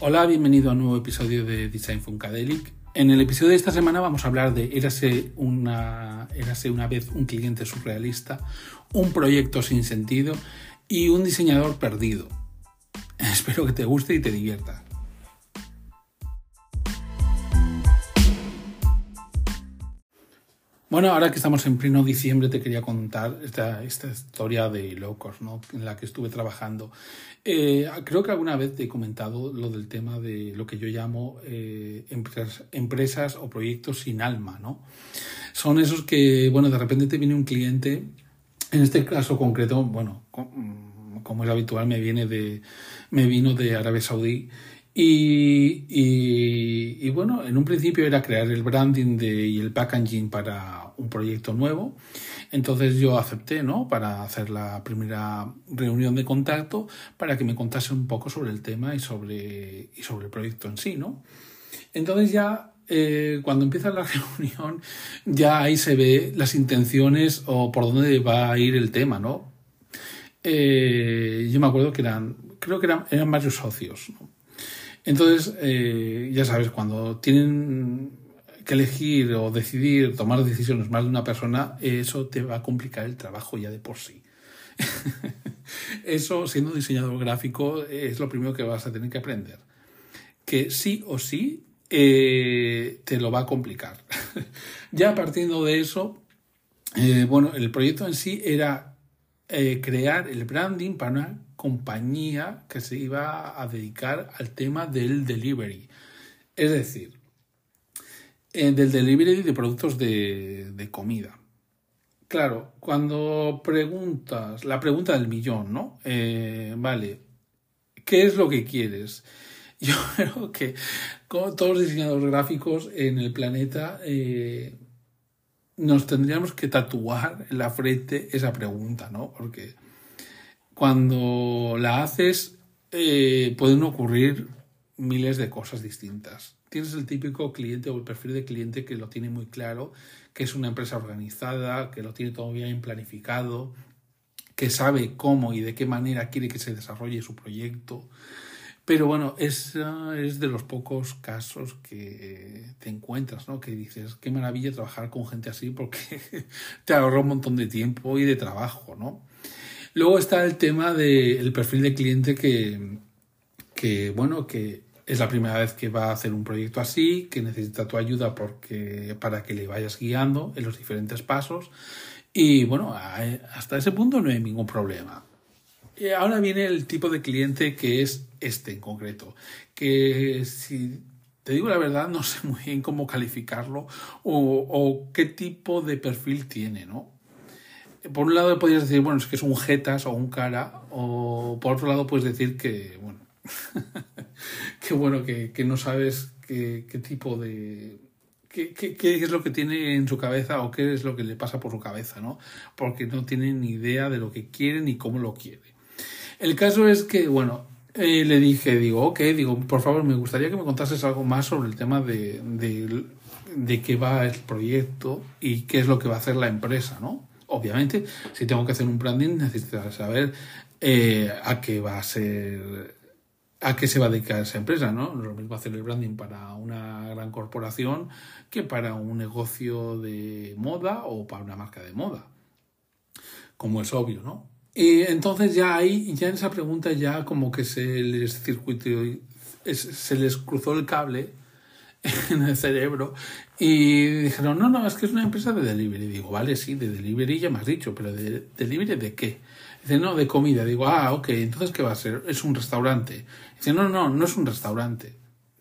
Hola, bienvenido a un nuevo episodio de Design Funkadelic. En el episodio de esta semana vamos a hablar de Érase una, una vez un cliente surrealista, un proyecto sin sentido y un diseñador perdido. Espero que te guste y te divierta. Bueno, ahora que estamos en pleno diciembre, te quería contar esta, historia de Locos, ¿no? en la que estuve trabajando. Eh, creo que alguna vez te he comentado lo del tema de lo que yo llamo eh, empresas, empresas, o proyectos sin alma. ¿no? Son esos que, bueno, de repente te viene un cliente, en este caso concreto, bueno, como es habitual, me, viene de, me vino de Arabia Saudí y, bueno, en un principio era crear el branding de, y el packaging para un proyecto nuevo. Entonces yo acepté, ¿no? Para hacer la primera reunión de contacto, para que me contase un poco sobre el tema y sobre, y sobre el proyecto en sí, ¿no? Entonces ya eh, cuando empieza la reunión, ya ahí se ve las intenciones o por dónde va a ir el tema, ¿no? Eh, yo me acuerdo que eran, creo que eran, eran varios socios, ¿no? Entonces, eh, ya sabes, cuando tienen que elegir o decidir tomar decisiones más de una persona, eso te va a complicar el trabajo ya de por sí. eso, siendo diseñador gráfico, es lo primero que vas a tener que aprender. Que sí o sí eh, te lo va a complicar. ya partiendo de eso, eh, bueno, el proyecto en sí era crear el branding para una compañía que se iba a dedicar al tema del delivery. Es decir, eh, del delivery de productos de, comida. Claro, cuando preguntas, la pregunta del millón, ¿no? Eh, vale, ¿qué es lo que quieres? Yo creo que todos los diseñadores gráficos en el planeta eh, nos tendríamos que tatuar en la frente esa pregunta, ¿no? Porque cuando la haces eh, pueden ocurrir miles de cosas distintas. Tienes el típico cliente o el perfil de cliente que lo tiene muy claro, que es una empresa organizada, que lo tiene todo bien planificado, que sabe cómo y de qué manera quiere que se desarrolle su proyecto. Pero bueno, es, es de los pocos casos que te encuentras, ¿no? Que dices, qué maravilla trabajar con gente así porque te ahorra un montón de tiempo y de trabajo, ¿no? Luego está el tema del perfil de cliente que, que, bueno, que es la primera vez que va a hacer un proyecto así, que necesita tu ayuda porque, para que le vayas guiando en los diferentes pasos. Y bueno, hasta ese punto no hay ningún problema. Ahora viene el tipo de cliente que es este en concreto, que si te digo la verdad no sé muy bien cómo calificarlo o, o qué tipo de perfil tiene, ¿no? Por un lado podrías decir, bueno, es que es un jetas o un cara, o por otro lado puedes decir que, bueno, que bueno, que, no sabes qué, tipo de... Qué, qué, es lo que tiene en su cabeza o qué es lo que le pasa por su cabeza, ¿no? Porque no tiene ni idea de lo que quiere ni cómo lo quiere. El caso es que, bueno, eh, le dije, digo, ok, digo, por favor, me gustaría que me contases algo más sobre el tema de, de, de qué va el proyecto y qué es lo que va a hacer la empresa, ¿no? Obviamente, si tengo que hacer un branding, necesito saber eh, a qué va a ser, a qué se va a dedicar esa empresa, ¿no? Es lo mismo hacer el branding para una gran corporación que para un negocio de moda o para una marca de moda. Como es obvio, ¿no? Y entonces ya ahí, ya en esa pregunta ya como que se les circuitó, se les cruzó el cable en el cerebro y dijeron, no, no, es que es una empresa de delivery. Digo, vale, sí, de delivery ya me has dicho, pero ¿de delivery de qué? Dice, no, de comida. Digo, ah, ok, entonces ¿qué va a ser? Es un restaurante. Dice, no, no, no es un restaurante.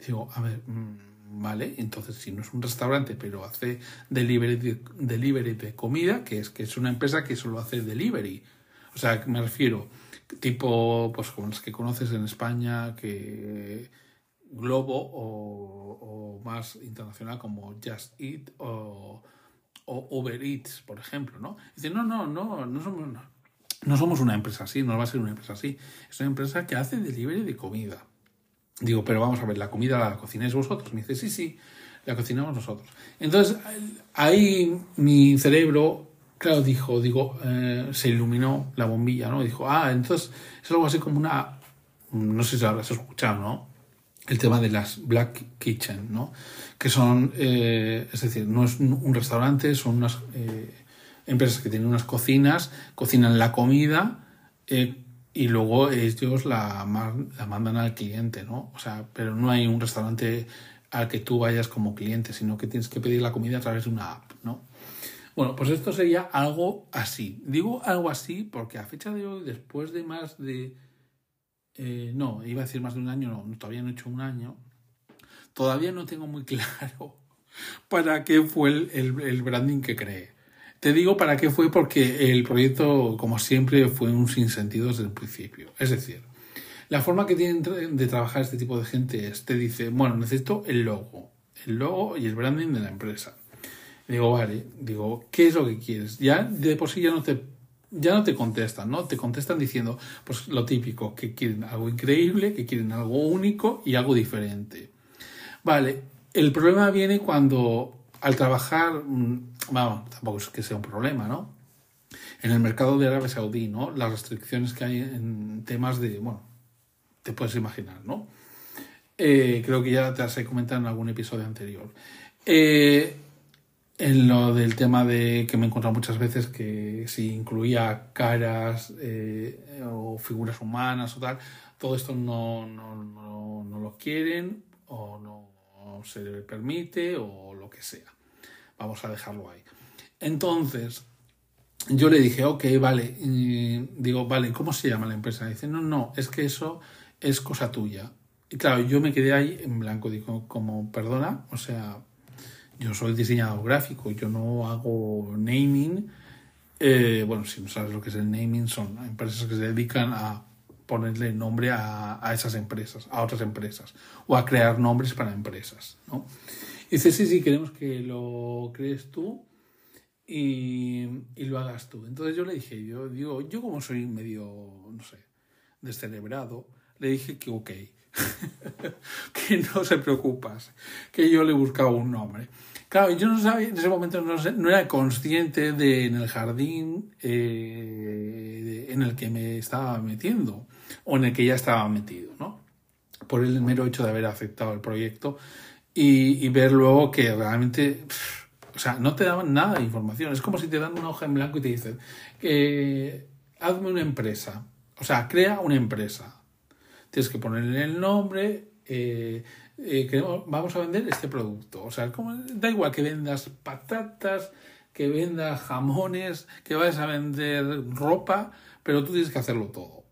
Digo, a ver, mm, vale, entonces si no es un restaurante, pero hace delivery de, delivery de comida, que es que es una empresa que solo hace delivery. O sea, me refiero, tipo, pues como los que conoces en España, que Globo o, más internacional como Just Eat o, Uber Eats, por ejemplo, ¿no? Dice, no, no, no, no somos, no, somos una empresa así, no va a ser una empresa así. Es una empresa que hace delivery de comida. Digo, pero vamos a ver, ¿la comida la cocináis vosotros? Me dice, sí, sí, la cocinamos nosotros. Entonces, ahí mi cerebro, claro, dijo, digo, eh, se iluminó la bombilla, ¿no? Dijo, ah, entonces es algo así como una, no sé si habrás escuchado, ¿no? El tema de las Black Kitchen, ¿no? Que son, eh, es decir, no es un restaurante, son unas eh, empresas que tienen unas cocinas, cocinan la comida eh, y luego ellos la, la mandan al cliente, ¿no? O sea, pero no hay un restaurante al que tú vayas como cliente, sino que tienes que pedir la comida a través de una app, ¿no? Bueno, pues esto sería algo así. Digo algo así porque a fecha de hoy, después de más de eh, no, iba a decir más de un año, no, todavía no he hecho un año, todavía no tengo muy claro para qué fue el, branding que creé. Te digo para qué fue porque el proyecto, como siempre, fue un sinsentido desde el principio. Es decir, la forma que tienen de trabajar este tipo de gente es, te dice, bueno, necesito el logo, el logo y el branding de la empresa. Digo, vale, digo, ¿qué es lo que quieres? Ya de por sí ya no te ya no te contestan, ¿no? Te contestan diciendo, pues lo típico, que quieren algo increíble, que quieren algo único y algo diferente. Vale, el problema viene cuando al trabajar, mm, vamos, tampoco es que sea un problema, ¿no? En el mercado de Arabia Saudí, ¿no? Las restricciones que hay en temas de, bueno, te puedes imaginar, ¿no? Eh, creo que ya te has comentado en algún episodio anterior. Eh, en lo del tema de que me he encontrado muchas veces que si incluía caras eh, o figuras humanas o tal, todo esto no, no, no, no lo quieren o no se le permite o lo que sea. Vamos a dejarlo ahí. Entonces, yo le dije, ok, vale, digo, vale, ¿cómo se llama la empresa? dice, no, no, es que eso es cosa tuya. Y claro, yo me quedé ahí en blanco, digo, como, perdona, o sea, yo soy diseñador gráfico, yo no hago naming. Eh, bueno, si no sabes lo que es el naming, son empresas que se dedican a ponerle nombre a, esas empresas, a otras empresas, o a crear nombres para empresas. ¿no? Dice, sí, sí, queremos que lo crees tú y, y, lo hagas tú. Entonces yo le dije, yo digo, yo como soy medio, no sé, descerebrado, le dije que ok, que no se preocupas, que yo le buscaba un nombre. Claro, yo no sabía, en ese momento no, no era consciente de en el jardín eh, en el que me estaba metiendo o en el que ya estaba metido, ¿no? Por el mero hecho de haber aceptado el proyecto y, ver luego que realmente, o sea, no te daban nada de información. Es como si te dan una hoja en blanco y te dicen, eh, hazme una empresa, o sea, crea una empresa. Tienes que ponerle el nombre, eh, eh, vamos a vender este producto. O sea, da igual que vendas patatas, que vendas jamones, que vayas a vender ropa, pero tú tienes que hacerlo todo.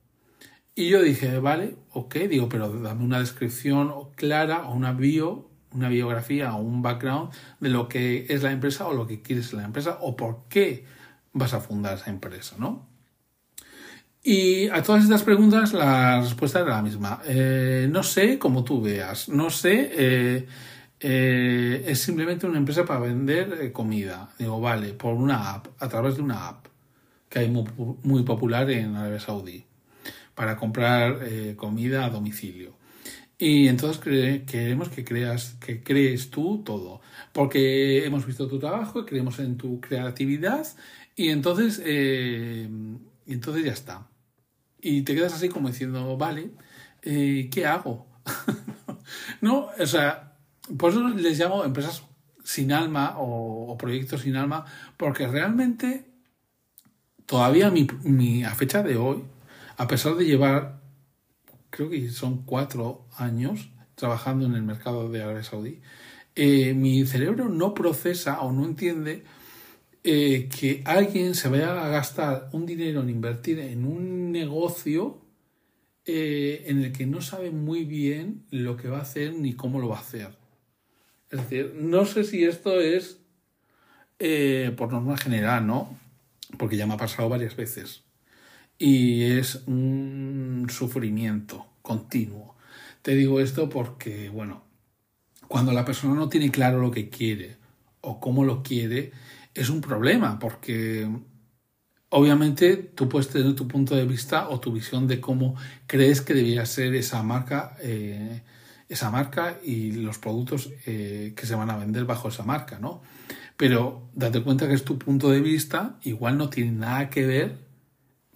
Y yo dije, vale, ok, digo, pero dame una descripción clara o una bio, una biografía o un background de lo que es la empresa o lo que quieres la empresa o por qué vas a fundar esa empresa, ¿no? Y a todas estas preguntas la respuesta era la misma. Eh, no sé cómo tú veas, no sé, eh, eh, es simplemente una empresa para vender comida. Digo, vale, por una app, a través de una app que hay muy, muy popular en Arabia Saudí, para comprar comida a domicilio. Y entonces queremos que creas, que crees tú todo, porque hemos visto tu trabajo y creemos en tu creatividad y entonces, entonces ya está y te quedas así como diciendo, vale, eh, ¿qué hago? no, o sea, por eso les llamo empresas sin alma o, proyectos sin alma, porque realmente todavía mi, mi, a fecha de hoy, a pesar de llevar, creo que son cuatro años trabajando en el mercado de Arabia Saudí, eh, mi cerebro no procesa o no entiende eh, que alguien se vaya a gastar un dinero en invertir en un negocio eh, en el que no sabe muy bien lo que va a hacer ni cómo lo va a hacer. Es decir, no sé si esto es eh, por norma general, ¿no? Porque ya me ha pasado varias veces. Y es un sufrimiento continuo. Te digo esto porque, bueno, cuando la persona no tiene claro lo que quiere o cómo lo quiere, es un problema porque obviamente tú puedes tener tu punto de vista o tu visión de cómo crees que debería ser esa marca, eh, esa marca y los productos eh, que se van a vender bajo esa marca, ¿no? Pero date cuenta que es tu punto de vista, igual no tiene nada que ver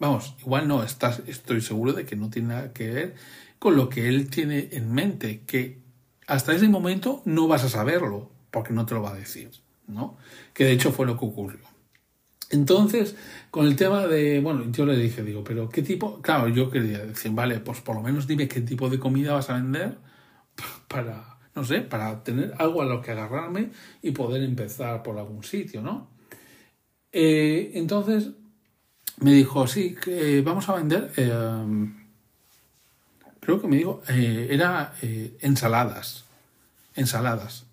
Vamos, igual no, estás, estoy seguro de que no tiene nada que ver con lo que él tiene en mente, que hasta ese momento no vas a saberlo, porque no te lo va a decir, ¿no? Que de hecho fue lo que ocurrió. Entonces, con el tema de, bueno, yo le dije, digo, pero ¿qué tipo? Claro, yo quería decir, vale, pues por lo menos dime qué tipo de comida vas a vender para, no sé, para tener algo a lo que agarrarme y poder empezar por algún sitio, ¿no? Eh, entonces me dijo, sí, que vamos a vender, eh, creo que me dijo, eh, era ensaladas, ensaladas,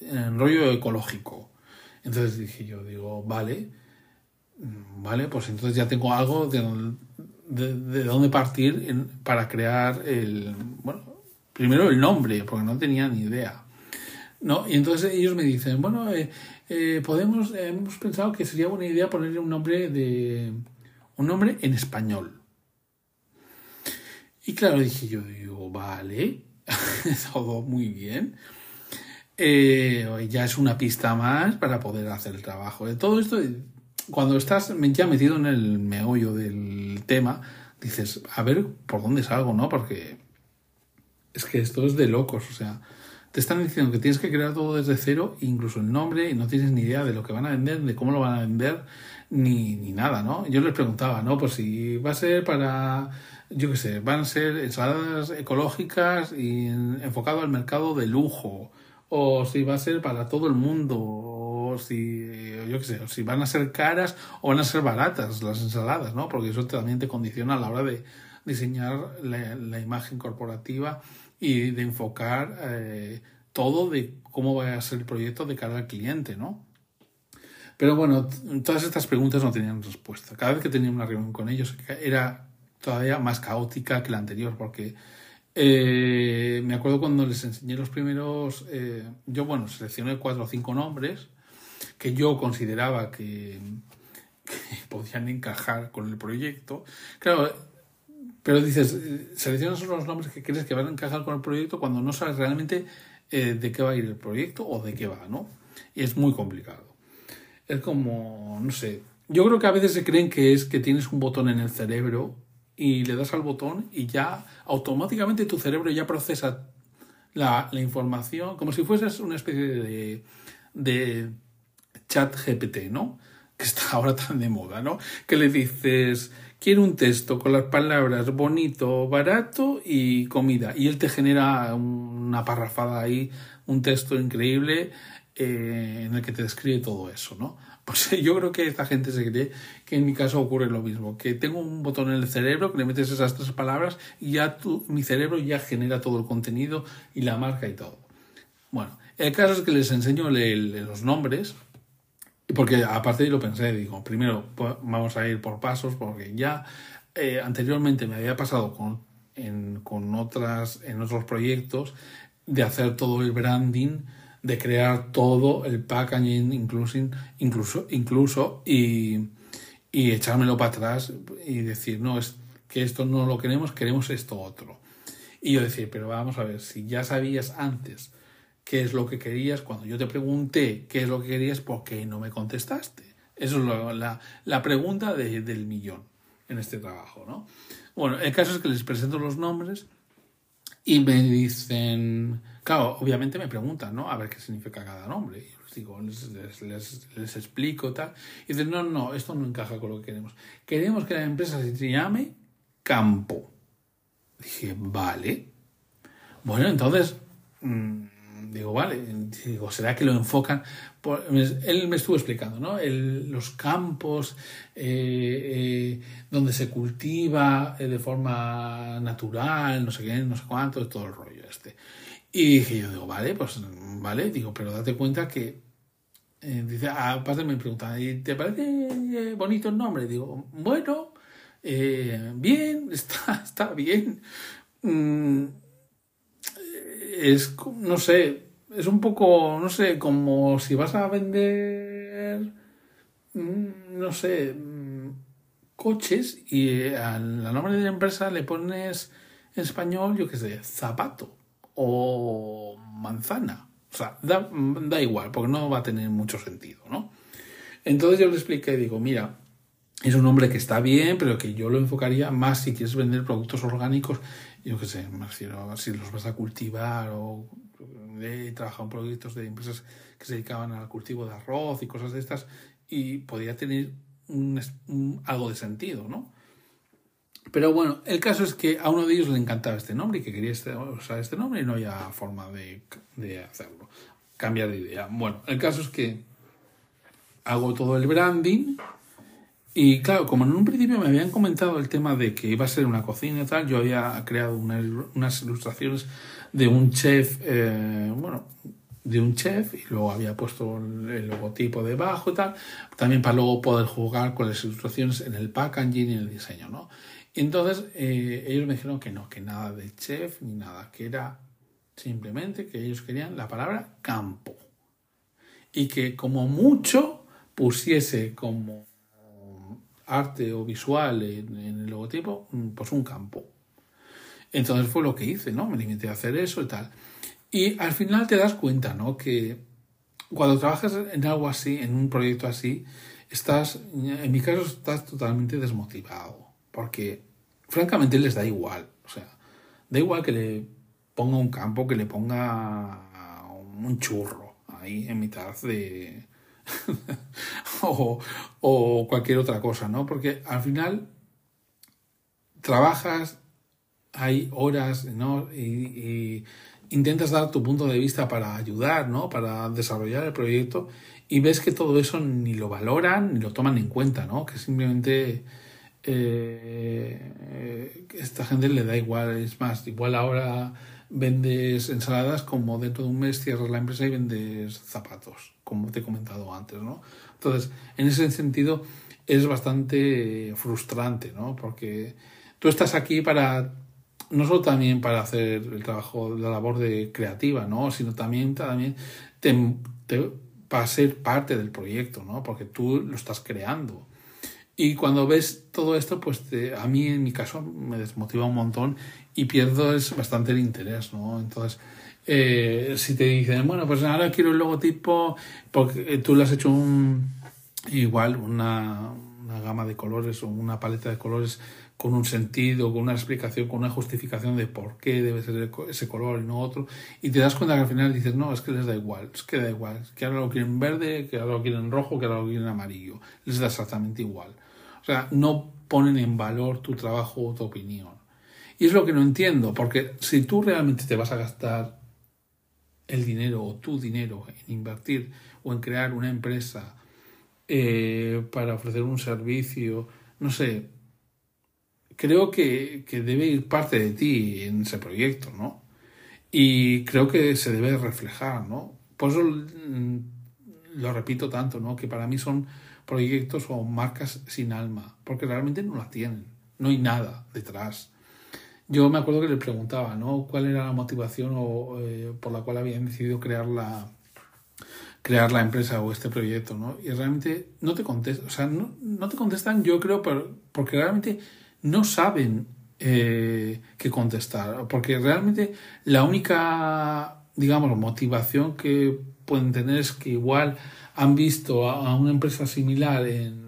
en rollo ecológico. Entonces dije yo, digo, vale, vale, pues entonces ya tengo algo de, de, dónde partir para crear el, bueno, primero el nombre, porque no tenía ni idea. ¿no? Y entonces ellos me dicen, bueno, eh, eh, podemos, hemos pensado que sería buena idea ponerle un nombre de un nombre en español. Y claro, dije yo, digo, vale, todo muy bien. Eh, ya es una pista más para poder hacer el trabajo. De todo esto, cuando estás ya metido en el meollo del tema, dices, a ver por dónde salgo, ¿no? Porque es que esto es de locos, o sea, te están diciendo que tienes que crear todo desde cero, incluso el nombre, y no tienes ni idea de lo que van a vender, de cómo lo van a vender, ni, ni nada, ¿no? Yo les preguntaba, ¿no? Pues si va a ser para, yo qué sé, van a ser ensaladas ecológicas y enfocado al mercado de lujo, o si va a ser para todo el mundo, o si, yo qué sé, si van a ser caras o van a ser baratas las ensaladas, ¿no? Porque eso también te condiciona a la hora de diseñar la, la imagen corporativa y de enfocar eh, todo de cómo va a ser el proyecto de cara al cliente, ¿no? Pero bueno, todas estas preguntas no tenían respuesta. Cada vez que tenía una reunión con ellos era todavía más caótica que la anterior, porque eh, me acuerdo cuando les enseñé los primeros, eh, yo bueno, seleccioné cuatro o cinco nombres que yo consideraba que, podían encajar con el proyecto. Claro, pero dices, seleccionas los nombres que crees que van a encajar con el proyecto cuando no sabes realmente eh, de qué va a ir el proyecto o de qué va, ¿no? Y es muy complicado. Es como, no sé, yo creo que a veces se creen que es que tienes un botón en el cerebro y le das al botón y ya automáticamente tu cerebro ya procesa la, información como si fueses una especie de, de chat GPT, ¿no? Que está ahora tan de moda, ¿no? Que le dices, quiero un texto con las palabras bonito, barato y comida. Y él te genera una parrafada ahí, un texto increíble eh, en el que te describe todo eso, ¿no? Pues yo creo que esta gente se cree que en mi caso ocurre lo mismo, que tengo un botón en el cerebro que le metes esas tres palabras y ya tu, mi cerebro ya genera todo el contenido y la marca y todo. Bueno, el caso es que les enseño los nombres porque aparte lo pensé, digo, primero pues, vamos a ir por pasos, porque ya eh, anteriormente me había pasado con, en, con otras, en otros proyectos de hacer todo el branding, de crear todo el packaging, incluso, incluso, incluso y, y echármelo para atrás y decir, no, es que esto no lo queremos, queremos esto otro. Y yo decir, pero vamos a ver, si ya sabías antes qué es lo que querías. Cuando yo te pregunté qué es lo que querías, ¿por qué no me contestaste? Eso es la, la, pregunta del millón en este trabajo, ¿no? Bueno, el caso es que les presento los nombres y me dicen, claro, obviamente me preguntan, ¿no? A ver qué significa cada nombre. Y les digo, les, les, explico tal. Y dicen, no, no, esto no encaja con lo que queremos. Queremos que la empresa se llame Campo. Dije, vale. Bueno, entonces, mm, digo, vale, digo, ¿será que lo enfocan? Él me estuvo explicando, ¿no? los campos eh, eh, donde se cultiva eh, de forma natural, no sé qué, no sé cuánto, todo el rollo este. Y dije yo, digo, vale, pues vale, digo, pero date cuenta que, dice, aparte me pregunta, ¿y te parece bonito el nombre? Digo, bueno, bien, está, está bien. Mm, es, no sé, es un poco, no sé, como si vas a vender, mm, no sé, mm, coches y al nombre de la empresa le pones en español, yo qué sé, zapato o manzana. O sea, da, da igual, porque no va a tener mucho sentido, ¿no? Entonces yo le expliqué, digo, mira, es un nombre que está bien, pero que yo lo enfocaría más si quieres vender productos orgánicos, yo qué sé, me refiero si los vas a cultivar o he trabajado en proyectos de empresas que se dedicaban al cultivo de arroz y cosas de estas y podría tener algo de sentido, ¿no? Pero bueno, el caso es que a uno de ellos le encantaba este nombre y que quería este, usar este nombre y no había forma de, de hacerlo, cambiar de idea. Bueno, el caso es que hago todo el branding y claro, como en un principio me habían comentado el tema de que iba a ser una cocina y tal, yo había creado unas ilustraciones de un chef, eh, bueno, de un chef y luego había puesto el logotipo debajo y tal, también para luego poder jugar con las ilustraciones en el packaging y en el diseño, ¿no? Y entonces eh, ellos me dijeron que no, que nada de chef ni nada, que era simplemente que ellos querían la palabra campo y que como mucho pusiese como arte o visual en, el logotipo, mm, pues un campo. Entonces fue lo que hice, ¿no? Me limité a hacer eso y tal. Y al final te das cuenta, ¿no? Que cuando trabajas en algo así, en un proyecto así, estás, en mi caso, estás totalmente desmotivado. Porque, francamente, les da igual. O sea, da igual que le ponga un campo, que le ponga un churro ahí en mitad de, o, cualquier otra cosa, ¿no? Porque al final trabajas, hay horas, ¿no? Y, intentas dar tu punto de vista para ayudar, ¿no? Para desarrollar el proyecto y ves que todo eso ni lo valoran ni lo toman en cuenta, ¿no? Que simplemente eh, esta gente le da igual, es más, igual ahora vendes ensaladas como dentro de un mes cierras la empresa y vendes zapatos, como te he comentado antes, ¿no? Entonces, en ese sentido es bastante frustrante, ¿no? Porque tú estás aquí para no solo también para hacer el trabajo, la labor de creativa, ¿no? Sino también, también para ser parte del proyecto, ¿no? Porque tú lo estás creando. Y cuando ves todo esto, pues a mí en mi caso me desmotiva un montón y pierdo es bastante el interés, ¿no? Entonces, eh, si te dicen, bueno, pues ahora quiero el logotipo, porque tú le has hecho un, igual una, una gama de colores o una paleta de colores con un sentido, con una explicación, con una justificación de por qué debe ser ese color y no otro, y te das cuenta que al final dices, no, es que les da igual, es que da igual, que ahora lo quieren verde, que ahora lo quieren rojo, que ahora lo quieren amarillo, les da exactamente igual. O sea, no ponen en valor tu trabajo o tu opinión. Y es lo que no entiendo, porque si tú realmente te vas a gastar el dinero o tu dinero en invertir o en crear una empresa eh, para ofrecer un servicio, no sé, creo que, que, debe ir parte de ti en ese proyecto, ¿no? Y creo que se debe reflejar, ¿no? Por eso mm, lo repito tanto, ¿no? Que para mí son proyectos o marcas sin alma, porque realmente no la tienen, no hay nada detrás. Yo me acuerdo que le preguntaba, ¿no? ¿Cuál era la motivación o, eh, por la cual habían decidido crear la, crear la empresa o este proyecto, ¿no? Y realmente no te contestan, o sea, no, no te contestan, yo creo, porque realmente no saben eh, qué contestar, porque realmente la única, digamos, motivación que pueden tener es que igual han visto a, una empresa similar en,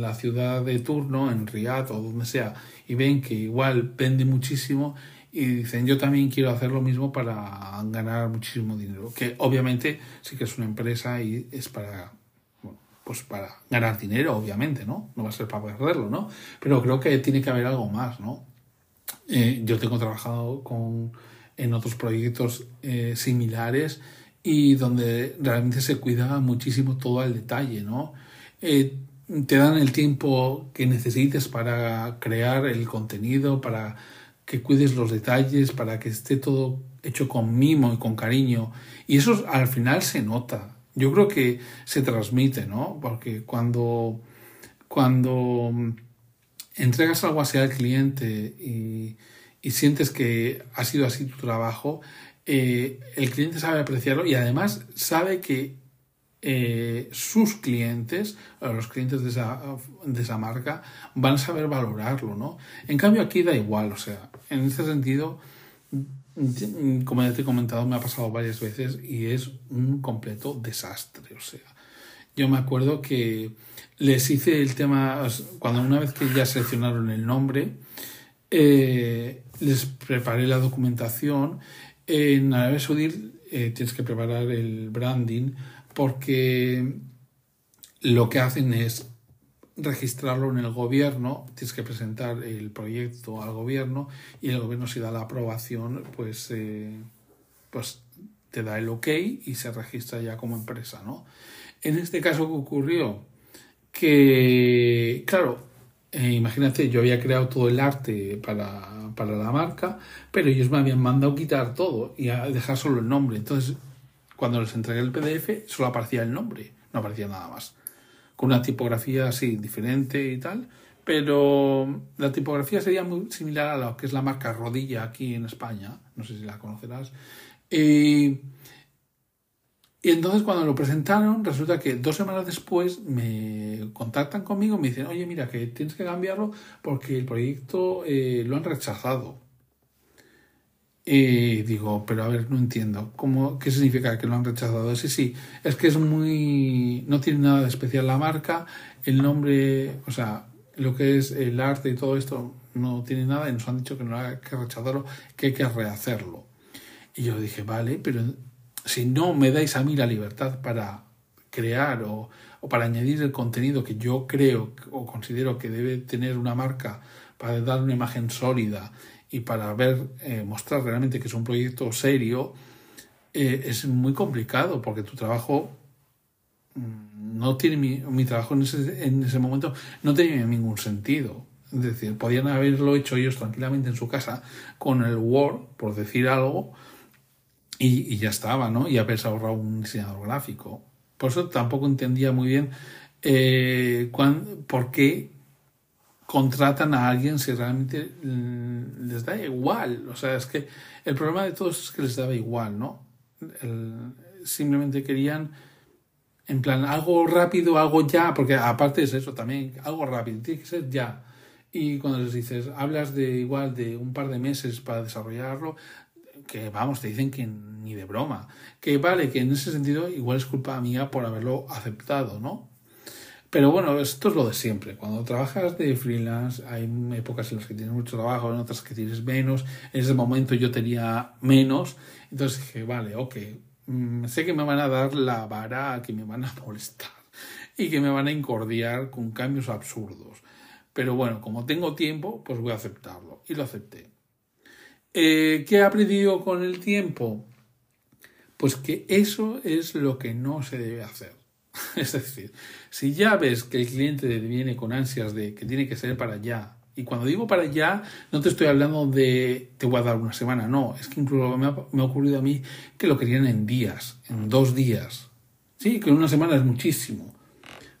la ciudad de turno, en Riyadh o donde sea, y ven que igual vende muchísimo y dicen yo también quiero hacer lo mismo para ganar muchísimo dinero. Que obviamente sí que es una empresa y es para pues para ganar dinero, obviamente, ¿no? No va a ser para perderlo, ¿no? Pero creo que tiene que haber algo más, ¿no? Eh, yo tengo trabajado con, en otros proyectos eh, similares y donde realmente se cuida muchísimo todo el detalle, ¿no? Eh, te dan el tiempo que necesites para crear el contenido, para que cuides los detalles, para que esté todo hecho con mimo y con cariño. Y eso al final se nota. Yo creo que se transmite, ¿no? Porque cuando, cuando entregas algo así al cliente y, y sientes que ha sido así tu trabajo, eh, el cliente sabe apreciarlo y además sabe que eh, sus clientes, los clientes de esa, de esa marca, van a saber valorarlo, ¿no? En cambio aquí da igual, o sea, en este sentido, como ya te he comentado, me ha pasado varias veces y es un completo desastre, o sea, yo me acuerdo que les hice el tema, cuando una vez que ya seleccionaron el nombre, eh, les preparé la documentación. En Arabia Saudí eh, tienes que preparar el branding porque lo que hacen es registrarlo en el gobierno, tienes que presentar el proyecto al gobierno y el gobierno si da la aprobación, pues, eh, pues te da el ok y se registra ya como empresa, ¿no? En este caso que ocurrió, que, claro, eh, imagínate, yo había creado todo el arte para, para, la marca, pero ellos me habían mandado quitar todo y a dejar solo el nombre. Entonces, cuando les entregué el PDF, solo aparecía el nombre, no aparecía nada más con una tipografía así diferente y tal, pero la tipografía sería muy similar a lo que es la marca Rodilla aquí en España, no sé si la conocerás. Y entonces cuando lo presentaron, resulta que dos semanas después me contactan conmigo y me dicen, oye, mira, que tienes que cambiarlo porque el proyecto eh, lo han rechazado. Y digo, pero a ver, no entiendo. ¿Cómo, ¿Qué significa que lo han rechazado? Sí, sí, es que es muy. No tiene nada de especial la marca, el nombre, o sea, lo que es el arte y todo esto no tiene nada y nos han dicho que no hay que rechazarlo, que hay que rehacerlo. Y yo dije, vale, pero si no me dais a mí la libertad para crear o, o para añadir el contenido que yo creo o considero que debe tener una marca para dar una imagen sólida y para ver, eh, mostrar realmente que es un proyecto serio, eh, es muy complicado porque tu trabajo mm, no tiene mi, mi trabajo en ese, en ese momento no tenía ningún sentido. Es decir, podían haberlo hecho ellos tranquilamente en su casa con el Word, por decir algo, y, y ya estaba, ¿no? Y haberse ahorrado un diseñador gráfico. Por eso tampoco entendía muy bien eh, cuán, por qué contratan a alguien si realmente mm, les da igual. O sea, es que el problema de todos es que les daba igual, ¿no? simplemente querían, en plan, algo rápido, algo ya, porque aparte es eso también, algo rápido, tiene que ser ya. Y cuando les dices, hablas de igual de un par de meses para desarrollarlo, que vamos, te dicen que ni de broma. Que vale, que en ese sentido igual es culpa mía por haberlo aceptado, ¿no? Pero bueno, esto es lo de siempre. Cuando trabajas de freelance, hay épocas en las que tienes mucho trabajo, en otras que tienes menos. En ese momento yo tenía menos. Entonces dije, vale, ok, mm, sé que me van a dar la vara, que me van a molestar y que me van a incordiar con cambios absurdos. Pero bueno, como tengo tiempo, pues voy a aceptarlo. Y lo acepté. Eh, ¿Qué he aprendido con el tiempo? Pues que eso es lo que no se debe hacer. Es decir, si ya ves que el cliente viene con ansias de que tiene que ser para allá, y cuando digo para allá, no te estoy hablando de te voy a dar una semana, no, es que incluso me ha, ocurrido a mí que lo querían en días, en dos días. Sí, que una semana es muchísimo.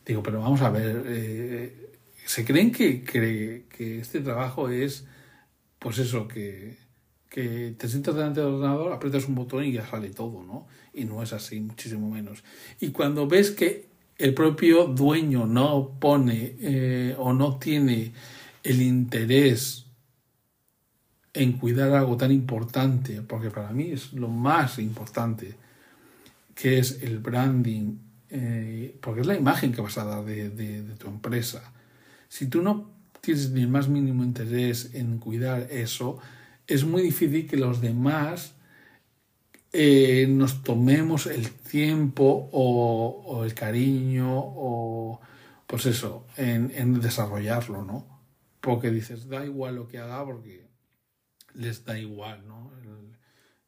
Digo, pero vamos a ver, eh, ¿se creen que, que, que este trabajo es, pues eso, que, que te sientas delante del ordenador, aprietas un botón y ya sale todo, ¿no? Y no es así, muchísimo menos. Y cuando ves que el propio dueño no pone eh, o no tiene el interés en cuidar algo tan importante, porque para mí es lo más importante, que es el branding, eh, porque es la imagen que vas a dar de, de tu empresa. Si tú no tienes ni el más mínimo interés en cuidar eso, es muy difícil que los demás eh, nos tomemos el tiempo o, el cariño o pues eso, en, desarrollarlo, ¿no? Porque dices, da igual lo que haga porque les da igual, ¿no?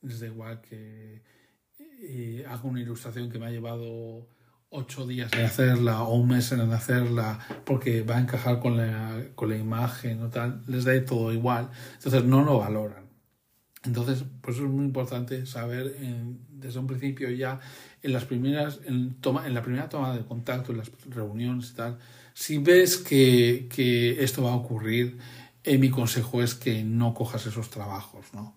Les da igual que eh, haga una ilustración que me ha llevado ocho días en hacerla o un mes en hacerla porque va a encajar con la, con la imagen o tal, les da todo igual. Entonces no lo valoran. Entonces, pues es muy importante saber desde un principio ya en las primeras, en, toma, en la primera toma de contacto, en las reuniones y tal, si ves que, que esto va a ocurrir, eh, mi consejo es que no cojas esos trabajos, ¿no?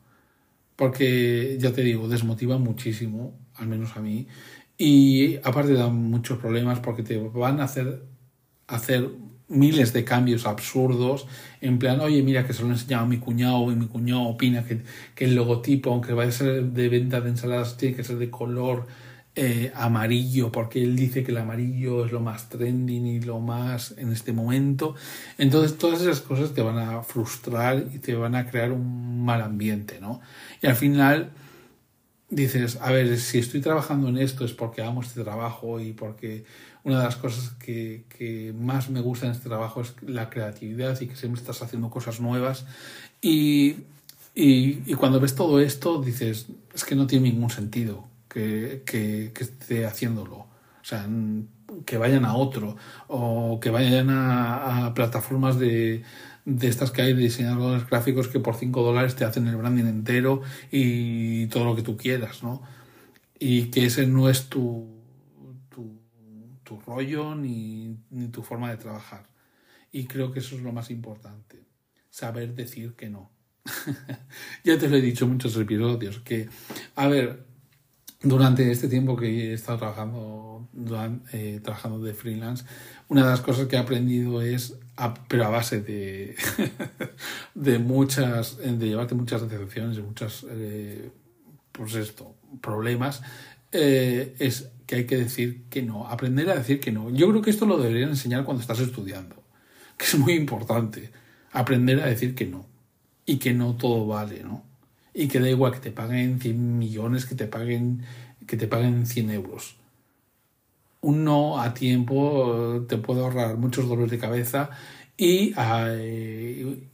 Porque, ya te digo, desmotiva muchísimo, al menos a mí, y aparte da muchos problemas porque te van a hacer, hacer miles de cambios absurdos, en plan, oye, mira que se lo he enseñado a mi cuñado y mi cuñado opina que, que el logotipo, aunque vaya a ser de venta de ensaladas, tiene que ser de color eh, amarillo, porque él dice que el amarillo es lo más trending y lo más en este momento. Entonces todas esas cosas te van a frustrar y te van a crear un mal ambiente, ¿no? Y al final dices, a ver, si estoy trabajando en esto es porque amo este trabajo y porque una de las cosas que, que más me gusta en este trabajo es la creatividad y que siempre estás haciendo cosas nuevas. Y, y, cuando ves todo esto dices, es que no tiene ningún sentido que, esté haciéndolo. O sea, que vayan a otro o que vayan a, plataformas de, de, estas que hay de diseñadores gráficos que por 5 dólares te hacen el branding entero y todo lo que tú quieras, ¿no? Y que ese no es tu, tu, tu rollo ni, ni tu forma de trabajar. Y creo que eso es lo más importante, saber decir que no. ya te lo he dicho muchos episodios, que, a ver, durante este tiempo que he estado trabajando, eh, trabajando de freelance, una de las cosas que he aprendido es, pero a base de, de muchas, de llevarte muchas decepciones muchas, eh, pues esto, problemas, eh, es que hay que decir que no, aprender a decir que no. Yo creo que esto lo deberían enseñar cuando estás estudiando, que es muy importante, aprender a decir que no y que no todo vale, ¿no? y que da igual que te paguen 100 millones, que te paguen, que te paguen 100 euros. Un no a tiempo te puede ahorrar muchos dolores de cabeza y,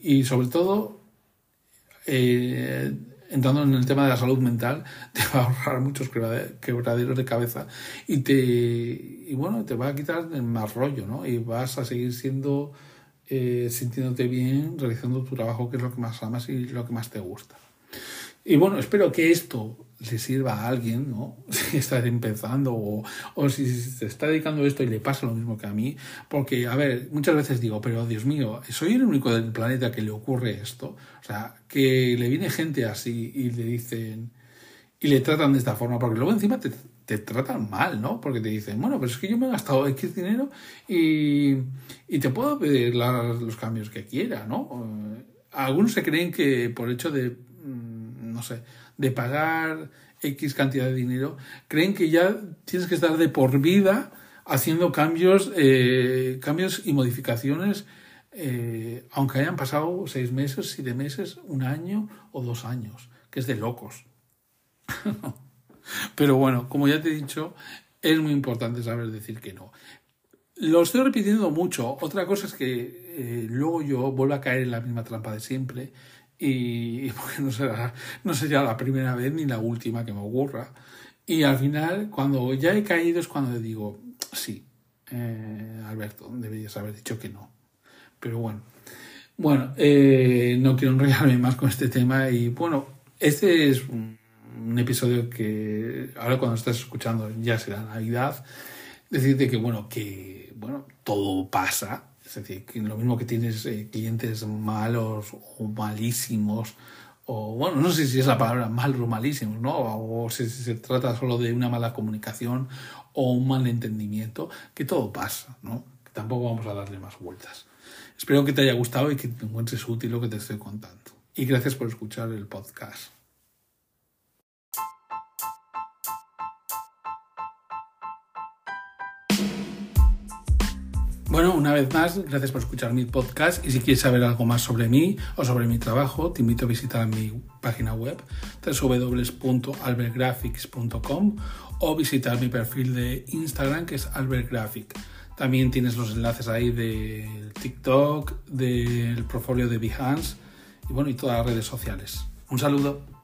y sobre todo, eh, entrando en el tema de la salud mental, te va a ahorrar muchos quebraderos de cabeza y te y bueno, te va a quitar el más rollo, ¿no? Y vas a seguir siendo eh, sintiéndote bien, realizando tu trabajo, que es lo que más amas y lo que más te gusta. Y bueno, espero que esto le sirva a alguien, ¿no? Si estás empezando o, o si se está dedicando a esto y le pasa lo mismo que a mí. Porque, a ver, muchas veces digo, pero Dios mío, ¿soy el único del planeta que le ocurre esto? O sea, que le viene gente así y le dicen, y le tratan de esta forma, porque luego encima te, te tratan mal, ¿no? Porque te dicen, bueno, pero es que yo me he gastado X dinero y, y te puedo pedir los cambios que quiera, ¿no? Algunos se creen que por hecho de de pagar X cantidad de dinero, creen que ya tienes que estar de por vida haciendo cambios, eh, cambios y modificaciones, eh, aunque hayan pasado seis meses, siete meses, un año o dos años, que es de locos. Pero bueno, como ya te he dicho, es muy importante saber decir que no. Lo estoy repitiendo mucho. Otra cosa es que eh, luego yo vuelvo a caer en la misma trampa de siempre y porque no será, no sería la primera vez ni la última que me ocurra. Y al final, cuando ya he caído, es cuando le digo, sí, eh, Alberto, deberías haber dicho que no. Pero bueno, bueno, eh, no quiero enrollarme más con este tema y bueno, este es un, episodio que ahora cuando estás escuchando ya será Navidad. Decirte que bueno, que bueno, todo pasa, es decir, que lo mismo que tienes eh, clientes malos o malísimos, o bueno, no sé si es la palabra malos o malísimos, ¿no? O si, se trata solo de una mala comunicación o un mal entendimiento, que todo pasa, ¿no? Tampoco vamos a darle más vueltas. Espero que te haya gustado y que te encuentres útil lo que te estoy contando. Y gracias por escuchar el podcast. Bueno, una vez más, gracias por escuchar mi podcast y si quieres saber algo más sobre mí o sobre mi trabajo, te invito a visitar mi página web www.albertgraphics.com o visitar mi perfil de Instagram que es albertgraphic. También tienes los enlaces ahí del TikTok, del portfolio de Behance y bueno, y todas las redes sociales. Un saludo.